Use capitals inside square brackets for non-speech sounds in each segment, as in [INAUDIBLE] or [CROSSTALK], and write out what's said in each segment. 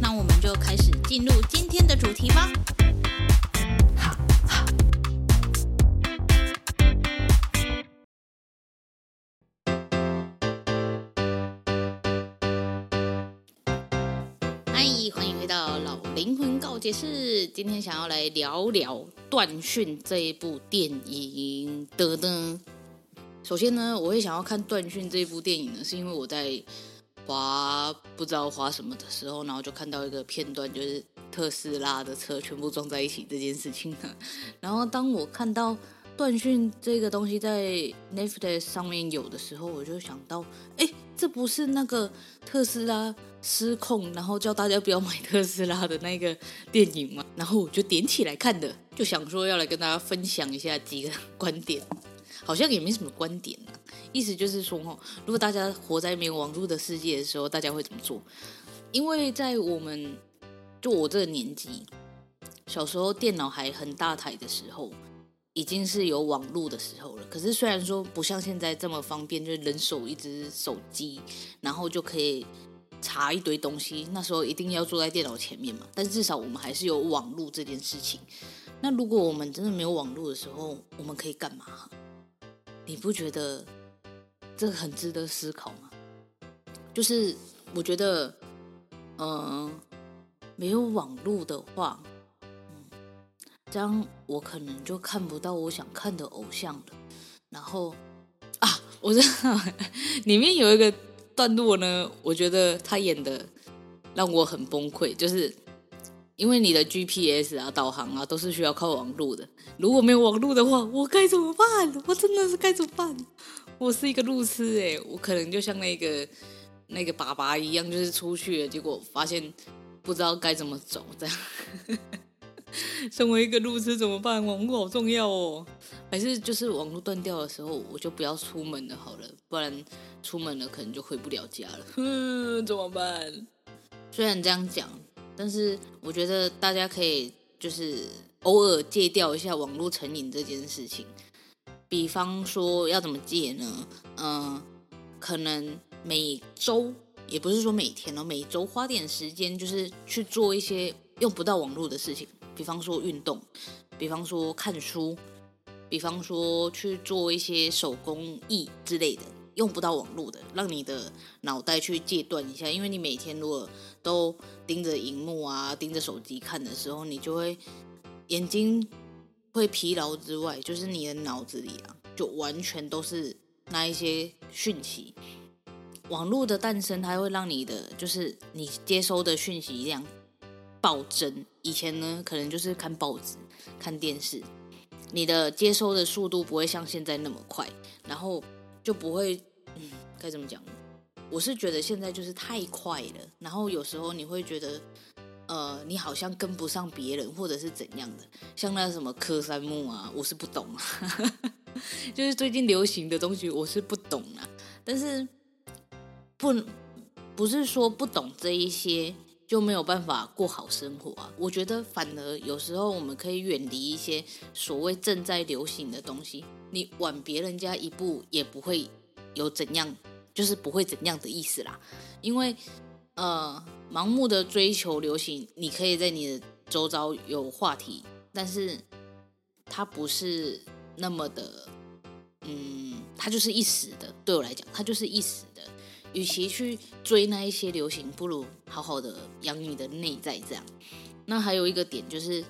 那我们就开始进入今天的主题吧。好，好。欢迎回到老灵魂告解室。今天想要来聊聊《断讯》这一部电影的呢。首先呢，我会想要看《断讯》这部电影呢，是因为我在滑不知道滑什么的时候，然后就看到一个片段，就是特斯拉的车全部撞在一起这件事情。然后当我看到《断讯》这个东西在 Netflix 上面有的时候，我就想到，哎，这不是那个特斯拉失控，然后叫大家不要买特斯拉的那个电影吗？然后我就点起来看的，就想说要来跟大家分享一下几个观点。好像也没什么观点呢，意思就是说，如果大家活在没有网络的世界的时候，大家会怎么做？因为在我们就我这个年纪，小时候电脑还很大台的时候，已经是有网络的时候了。可是虽然说不像现在这么方便，就是人手一只手机，然后就可以查一堆东西。那时候一定要坐在电脑前面嘛，但至少我们还是有网络这件事情。那如果我们真的没有网络的时候，我们可以干嘛？你不觉得这个很值得思考吗？就是我觉得，嗯、没有网络的话，嗯，这样我可能就看不到我想看的偶像了。然后啊，我知道 [LAUGHS] 里面有一个段落呢，我觉得他演的让我很崩溃，就是。因为你的 GPS 啊、导航啊都是需要靠网络的，如果没有网络的话，我该怎么办？我真的是该怎么办？我是一个路痴哎，我可能就像那个那个爸爸一样，就是出去了，结果发现不知道该怎么走，这样。[LAUGHS] 身为一个路痴怎么办？网络好重要哦，还是就是网络断掉的时候，我就不要出门了好了，不然出门了可能就回不了家了。哼，怎么办？虽然这样讲。但是我觉得大家可以就是偶尔戒掉一下网络成瘾这件事情。比方说要怎么戒呢？嗯，可能每周也不是说每天哦，每周花点时间就是去做一些用不到网络的事情，比方说运动，比方说看书，比方说去做一些手工艺之类的。用不到网络的，让你的脑袋去戒断一下，因为你每天如果都盯着荧幕啊，盯着手机看的时候，你就会眼睛会疲劳之外，就是你的脑子里啊，就完全都是那一些讯息。网络的诞生，它会让你的就是你接收的讯息量暴增。以前呢，可能就是看报纸、看电视，你的接收的速度不会像现在那么快，然后就不会。该怎么讲？我是觉得现在就是太快了，然后有时候你会觉得，呃，你好像跟不上别人，或者是怎样的。像那什么柯三木啊，我是不懂啊，[LAUGHS] 就是最近流行的东西，我是不懂啊。但是不不是说不懂这一些就没有办法过好生活啊。我觉得反而有时候我们可以远离一些所谓正在流行的东西，你晚别人家一步也不会。有怎样，就是不会怎样的意思啦，因为呃，盲目的追求流行，你可以在你的周遭有话题，但是它不是那么的，嗯，它就是一时的。对我来讲，它就是一时的。与其去追那一些流行，不如好好的养你的内在。这样，那还有一个点就是，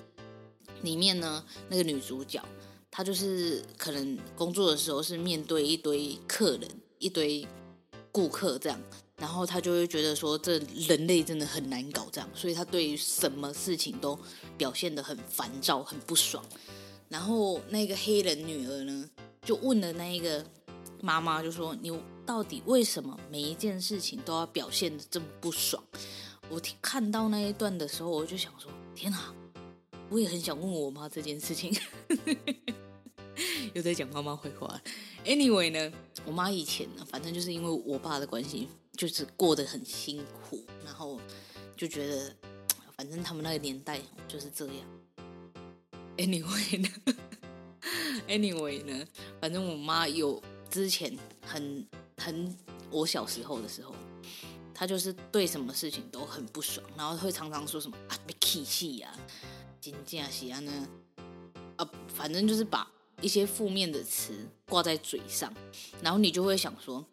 里面呢，那个女主角。她就是可能工作的时候是面对一堆客人、一堆顾客这样，然后他就会觉得说，这人类真的很难搞这样，所以他对于什么事情都表现得很烦躁、很不爽。然后那个黑人女儿呢，就问了那一个妈妈，就说：“你到底为什么每一件事情都要表现得这么不爽？我看到那一段的时候，我就想说：天哪！我也很想问我妈这件事情。[LAUGHS] 又在讲妈妈坏话。Anyway 呢，我妈以前呢，反正就是因为我爸的关系，就是过得很辛苦，然后就觉得，[TSK] 反正他们那个年代就是这样。Anyway 呢，Anyway 呢，反正我妈有之前很很我小时候的时候，她就是对什么事情都很不爽，然后会常常说什么啊被气气呀，金价喜啊呢，啊反正就是把。一些负面的词挂在嘴上，然后你就会想说，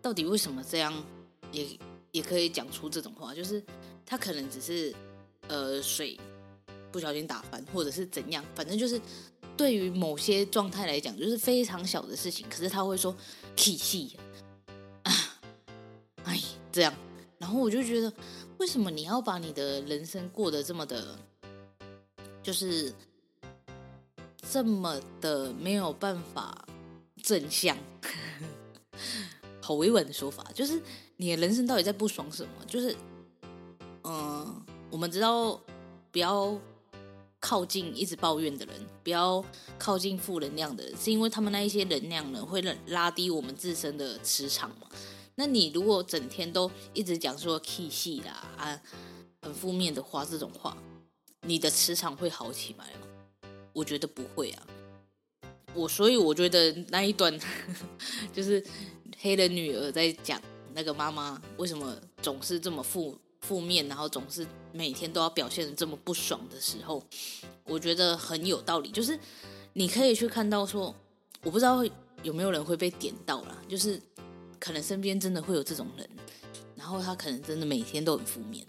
到底为什么这样也也可以讲出这种话？就是他可能只是呃水不小心打翻，或者是怎样，反正就是对于某些状态来讲，就是非常小的事情，可是他会说气气啊，哎这样，然后我就觉得，为什么你要把你的人生过得这么的，就是。这么的没有办法正向，[LAUGHS] 好委婉的说法，就是你的人生到底在不爽什么？就是，嗯、我们知道不要靠近一直抱怨的人，不要靠近负能量的人，是因为他们那一些能量呢，会拉低我们自身的磁场嘛。那你如果整天都一直讲说气系啦啊，很负面的话，这种话，你的磁场会好起来吗？我觉得不会啊，我所以我觉得那一段 [LAUGHS] 就是黑人女儿在讲那个妈妈为什么总是这么负负面，然后总是每天都要表现的这么不爽的时候，我觉得很有道理。就是你可以去看到说，我不知道有没有人会被点到啦，就是可能身边真的会有这种人，然后他可能真的每天都很负面，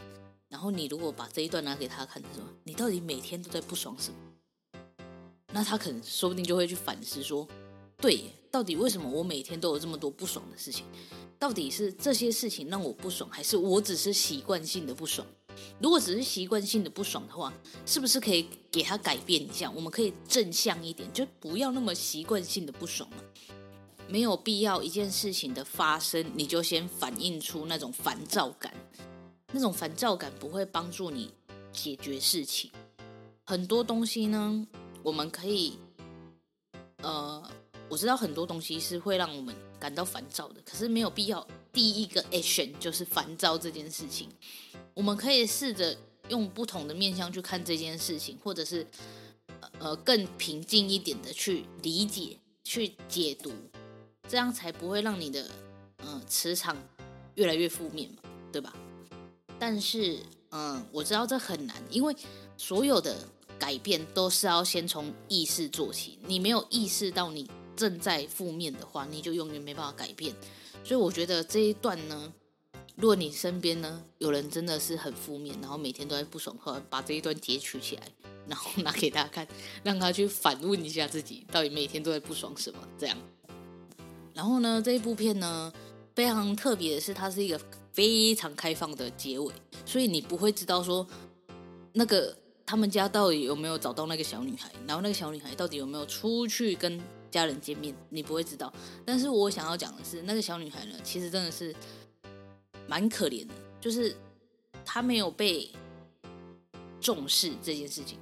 然后你如果把这一段拿给他看，说你到底每天都在不爽什么？那他可能说不定就会去反思说，对，到底为什么我每天都有这么多不爽的事情？到底是这些事情让我不爽，还是我只是习惯性的不爽？如果只是习惯性的不爽的话，是不是可以给他改变一下？我们可以正向一点，就不要那么习惯性的不爽了。没有必要一件事情的发生，你就先反映出那种烦躁感，那种烦躁感不会帮助你解决事情。很多东西呢。我们可以，呃，我知道很多东西是会让我们感到烦躁的，可是没有必要第一个 action 就是烦躁这件事情。我们可以试着用不同的面向去看这件事情，或者是呃更平静一点的去理解、去解读，这样才不会让你的嗯、呃、磁场越来越负面嘛，对吧？但是嗯、我知道这很难，因为所有的。改变都是要先从意识做起。你没有意识到你正在负面的话，你就永远没办法改变。所以我觉得这一段呢，如果你身边呢有人真的是很负面，然后每天都在不爽的话，把这一段截取起来，然后拿给他看，让他去反问一下自己，到底每天都在不爽什么。这样。然后呢，这一部片呢非常特别的是，它是一个非常开放的结尾，所以你不会知道说那个。他们家到底有没有找到那个小女孩？然后那个小女孩到底有没有出去跟家人见面？你不会知道。但是我想要讲的是，那个小女孩呢，其实真的是蛮可怜的，就是她没有被重视这件事情。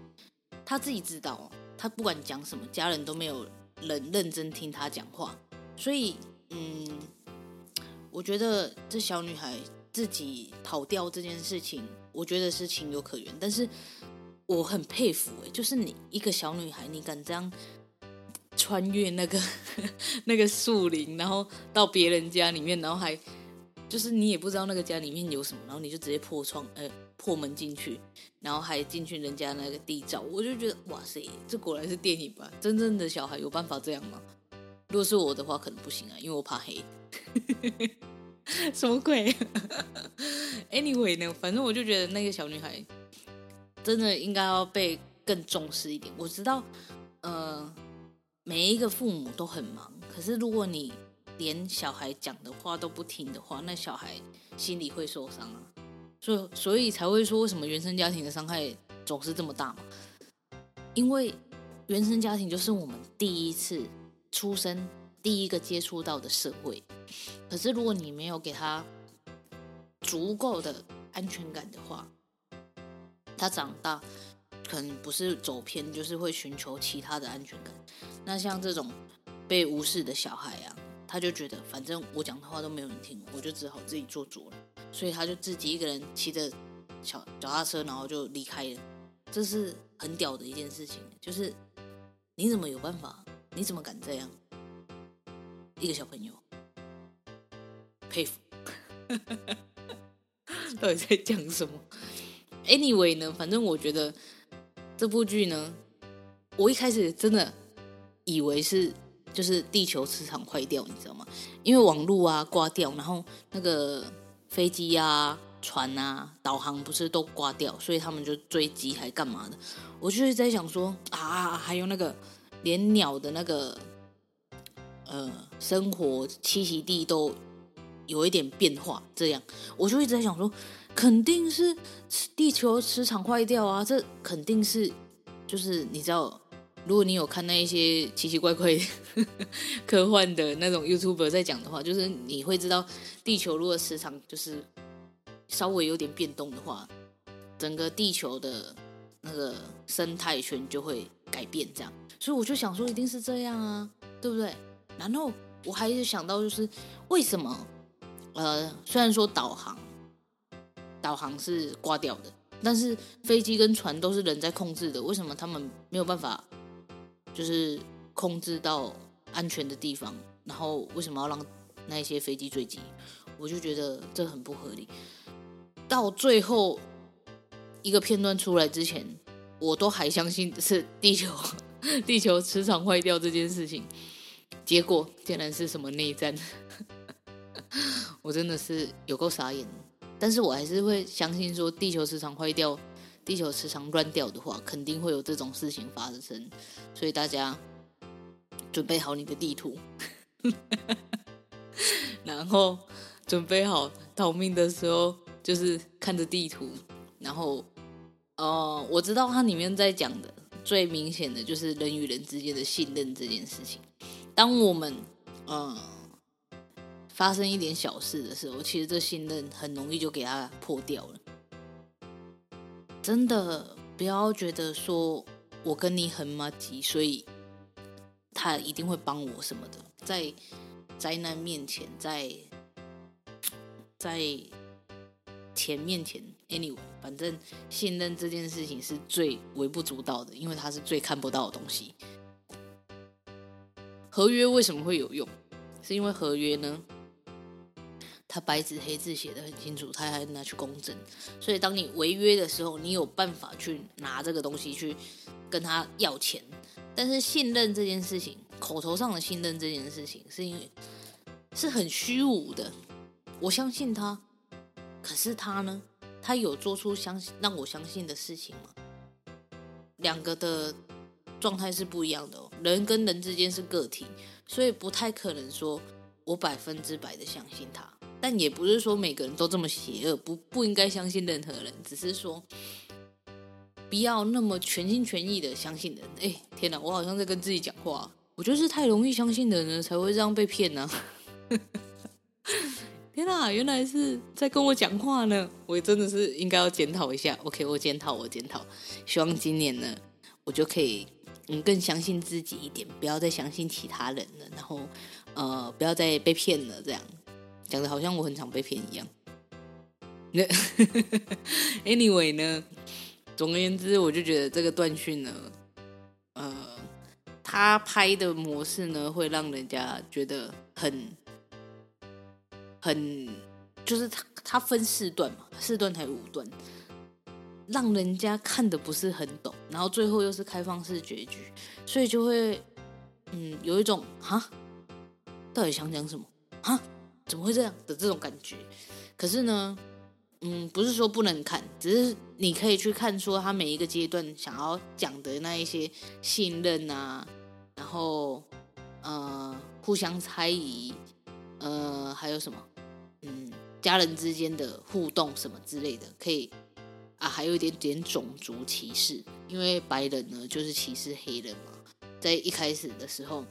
她自己知道，她不管讲什么，家人都没有人认真听她讲话。所以，嗯，我觉得这小女孩自己跑掉这件事情，我觉得是情有可原。但是。我很佩服哎，就是你一个小女孩，你敢这样穿越那个 [LAUGHS] 那个树林，然后到别人家里面，然后还就是你也不知道那个家里面有什么，然后你就直接破窗呃破门进去，然后还进去人家那个地窖，我就觉得哇塞，这果然是电影吧？真正的小孩有办法这样吗？如果是我的话，可能不行啊，因为我怕黑。[LAUGHS] 什么鬼？[LAUGHS] Anyway 呢，反正我就觉得那个小女孩。真的应该要被更重视一点。我知道，呃，每一个父母都很忙，可是如果你连小孩讲的话都不听的话，那小孩心里会受伤啊。所以，所以才会说，为什么原生家庭的伤害总是这么大嘛？因为原生家庭就是我们第一次出生、第一个接触到的社会。可是，如果你没有给他足够的安全感的话，他长大可能不是走偏，就是会寻求其他的安全感。那像这种被无视的小孩啊，他就觉得反正我讲的话都没有人听，我就只好自己做主了。所以他就自己一个人骑着小脚踏车，然后就离开了。这是很屌的一件事情，就是你怎么有办法？你怎么敢这样？一个小朋友，佩服。[LAUGHS] 到底在讲什么？Anyway 呢，反正我觉得这部剧呢，我一开始真的以为是就是地球磁场坏掉，你知道吗？因为网络啊挂掉，然后那个飞机啊、船啊、导航不是都挂掉，所以他们就追击还干嘛的？我就是在想说啊，还有那个连鸟的那个呃生活栖息地都。有一点变化，这样我就一直在想说，肯定是地球磁场坏掉啊！这肯定是，就是你知道，如果你有看那一些奇奇怪怪 [LAUGHS] 科幻的那种 YouTuber 在讲的话，就是你会知道，地球如果磁场就是稍微有点变动的话，整个地球的那个生态圈就会改变，这样。所以我就想说，一定是这样啊，对不对？然后我还是想到，就是为什么？呃，虽然说导航，导航是挂掉的，但是飞机跟船都是人在控制的，为什么他们没有办法，就是控制到安全的地方？然后为什么要让那些飞机坠机？我就觉得这很不合理。到最后一个片段出来之前，我都还相信是地球 [LAUGHS] 地球磁场坏掉这件事情，结果竟然是什么内战。[LAUGHS] 我真的是有够傻眼，但是我还是会相信说，地球磁场坏掉，地球磁场乱掉的话，肯定会有这种事情发生。所以大家准备好你的地图，[LAUGHS] 然后准备好逃命的时候，就是看着地图。然后，呃，我知道它里面在讲的最明显的就是人与人之间的信任这件事情。当我们，嗯、发生一点小事的时候，其实这信任很容易就给他破掉了。真的不要觉得说我跟你很麻吉，所以他一定会帮我什么的。在灾难面前，在在钱面前，anyway，反正信任这件事情是最微不足道的，因为它是最看不到的东西。合约为什么会有用？是因为合约呢？他白纸黑字写的很清楚，他还拿去公证，所以当你违约的时候，你有办法去拿这个东西去跟他要钱。但是信任这件事情，口头上的信任这件事情，是因为是很虚无的。我相信他，可是他呢？他有做出相信让我相信的事情吗？两个的状态是不一样的哦。人跟人之间是个体，所以不太可能说我百分之百的相信他。但也不是说每个人都这么邪恶，不不应该相信任何人。只是说，不要那么全心全意的相信人。哎，天哪，我好像在跟自己讲话。我就是太容易相信的人才会这样被骗呢、啊。[LAUGHS] 天哪，原来是在跟我讲话呢。我真的是应该要检讨一下。OK，我检讨，我检讨。希望今年呢，我就可以嗯更相信自己一点，不要再相信其他人了。然后呃，不要再被骗了，这样。讲的好像我很常被骗一样。[LAUGHS] 那 [LAUGHS] anyway 呢，总而言之，我就觉得这个断讯呢，呃，他拍的模式呢，会让人家觉得很很，就是他他分四段嘛，四段还有五段，让人家看的不是很懂，然后最后又是开放式结局，所以就会嗯有一种哈，到底想讲什么哈？怎么会这样的这种感觉？可是呢，嗯，不是说不能看，只是你可以去看说他每一个阶段想要讲的那一些信任啊，然后呃互相猜疑，呃还有什么，嗯家人之间的互动什么之类的，可以啊，还有一点点种族歧视，因为白人呢就是歧视黑人嘛，在一开始的时候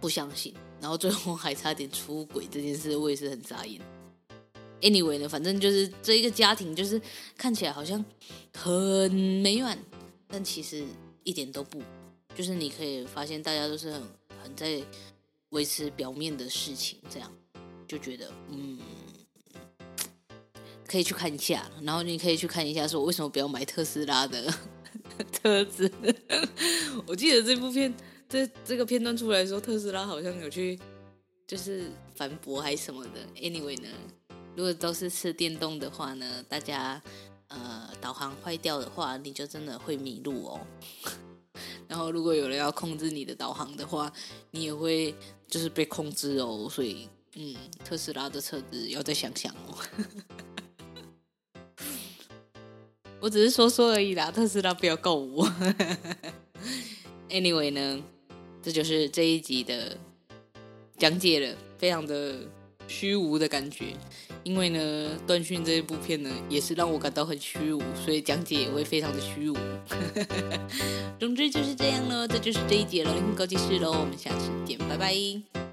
不相信。然后最后还差点出轨这件事，我也是很傻眼。Anyway 呢，反正就是这一个家庭，就是看起来好像很美满，但其实一点都不。就是你可以发现，大家都是很很在维持表面的事情，这样就觉得嗯，可以去看一下。然后你可以去看一下，说为什么不要买特斯拉的 [LAUGHS] 车子？[LAUGHS] 我记得这部片这这个片段出来的时候，特斯拉好像有去就是反驳还是什么的。Anyway 呢，如果都是吃电动的话呢，大家呃导航坏掉的话，你就真的会迷路哦。[LAUGHS] 然后，如果有人要控制你的导航的话，你也会就是被控制哦。所以，嗯，特斯拉的车子要再想想哦。[LAUGHS] 我只是说说而已啦，特斯拉不要告我。[LAUGHS] Anyway 呢，这就是这一集的讲解了，非常的虚无的感觉。因为呢，断讯这一部片呢，也是让我感到很虚无，所以讲解也会非常的虚无。[LAUGHS] 总之就是这样了，这就是这一节了，灵魂告解室喽，我们下次见，拜拜。